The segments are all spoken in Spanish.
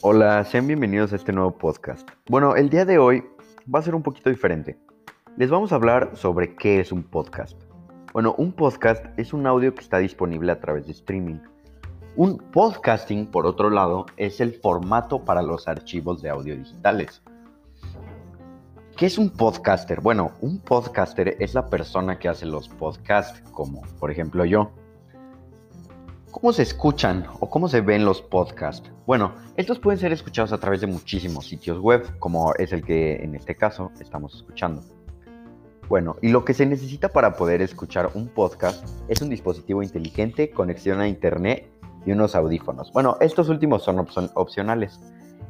Hola, sean bienvenidos a este nuevo podcast. Bueno, el día de hoy va a ser un poquito diferente. Les vamos a hablar sobre qué es un podcast. Bueno, un podcast es un audio que está disponible a través de streaming. Un podcasting, por otro lado, es el formato para los archivos de audio digitales. ¿Qué es un podcaster? Bueno, un podcaster es la persona que hace los podcasts, como por ejemplo yo. ¿Cómo se escuchan o cómo se ven los podcasts? Bueno, estos pueden ser escuchados a través de muchísimos sitios web, como es el que en este caso estamos escuchando. Bueno, y lo que se necesita para poder escuchar un podcast es un dispositivo inteligente, conexión a internet y unos audífonos. Bueno, estos últimos son opcionales.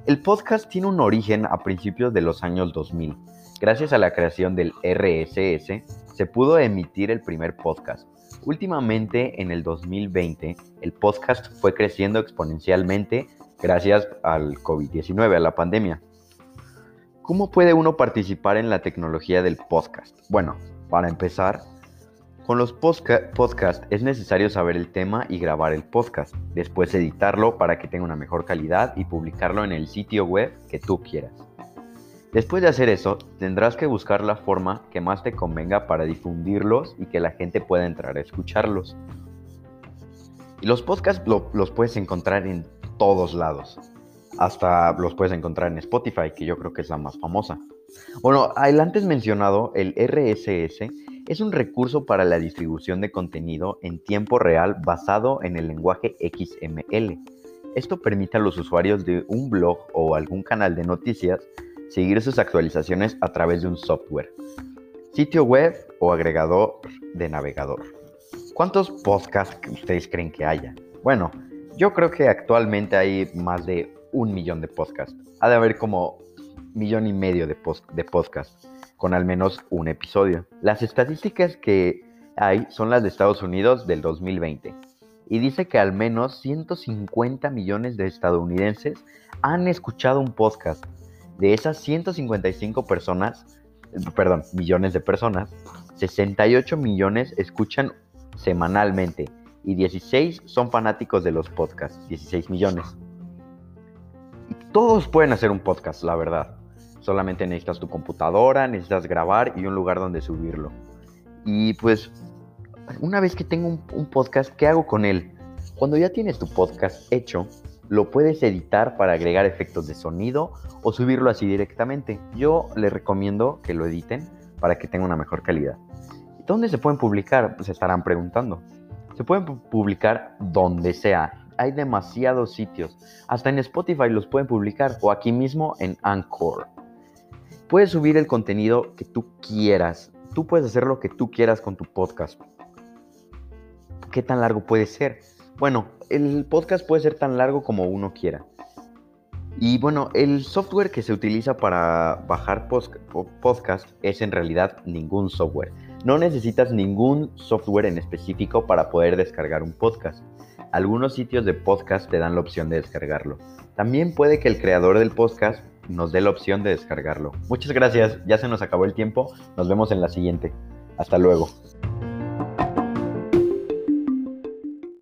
El podcast tiene un origen a principios de los años 2000. Gracias a la creación del RSS, se pudo emitir el primer podcast Últimamente, en el 2020, el podcast fue creciendo exponencialmente gracias al COVID-19, a la pandemia. ¿Cómo puede uno participar en la tecnología del podcast? Bueno, para empezar, con los podcasts es necesario saber el tema y grabar el podcast, después editarlo para que tenga una mejor calidad y publicarlo en el sitio web que tú quieras. Después de hacer eso, tendrás que buscar la forma que más te convenga para difundirlos y que la gente pueda entrar a escucharlos. Y los podcasts los puedes encontrar en todos lados. Hasta los puedes encontrar en Spotify, que yo creo que es la más famosa. Bueno, el antes mencionado, el RSS, es un recurso para la distribución de contenido en tiempo real basado en el lenguaje XML. Esto permite a los usuarios de un blog o algún canal de noticias seguir sus actualizaciones a través de un software, sitio web o agregador de navegador. ¿Cuántos podcasts ustedes creen que haya? Bueno, yo creo que actualmente hay más de un millón de podcasts. Ha de haber como millón y medio de, de podcasts con al menos un episodio. Las estadísticas que hay son las de Estados Unidos del 2020 y dice que al menos 150 millones de estadounidenses han escuchado un podcast de esas 155 personas, perdón, millones de personas, 68 millones escuchan semanalmente y 16 son fanáticos de los podcasts, 16 millones. todos pueden hacer un podcast, la verdad. Solamente necesitas tu computadora, necesitas grabar y un lugar donde subirlo. Y pues, una vez que tengo un, un podcast, ¿qué hago con él? Cuando ya tienes tu podcast hecho, lo puedes editar para agregar efectos de sonido o subirlo así directamente. Yo les recomiendo que lo editen para que tenga una mejor calidad. ¿Dónde se pueden publicar? Pues estarán preguntando. Se pueden publicar donde sea. Hay demasiados sitios. Hasta en Spotify los pueden publicar o aquí mismo en Anchor. Puedes subir el contenido que tú quieras. Tú puedes hacer lo que tú quieras con tu podcast. ¿Qué tan largo puede ser? Bueno, el podcast puede ser tan largo como uno quiera. Y bueno, el software que se utiliza para bajar podcast es en realidad ningún software. No necesitas ningún software en específico para poder descargar un podcast. Algunos sitios de podcast te dan la opción de descargarlo. También puede que el creador del podcast nos dé la opción de descargarlo. Muchas gracias, ya se nos acabó el tiempo. Nos vemos en la siguiente. Hasta luego.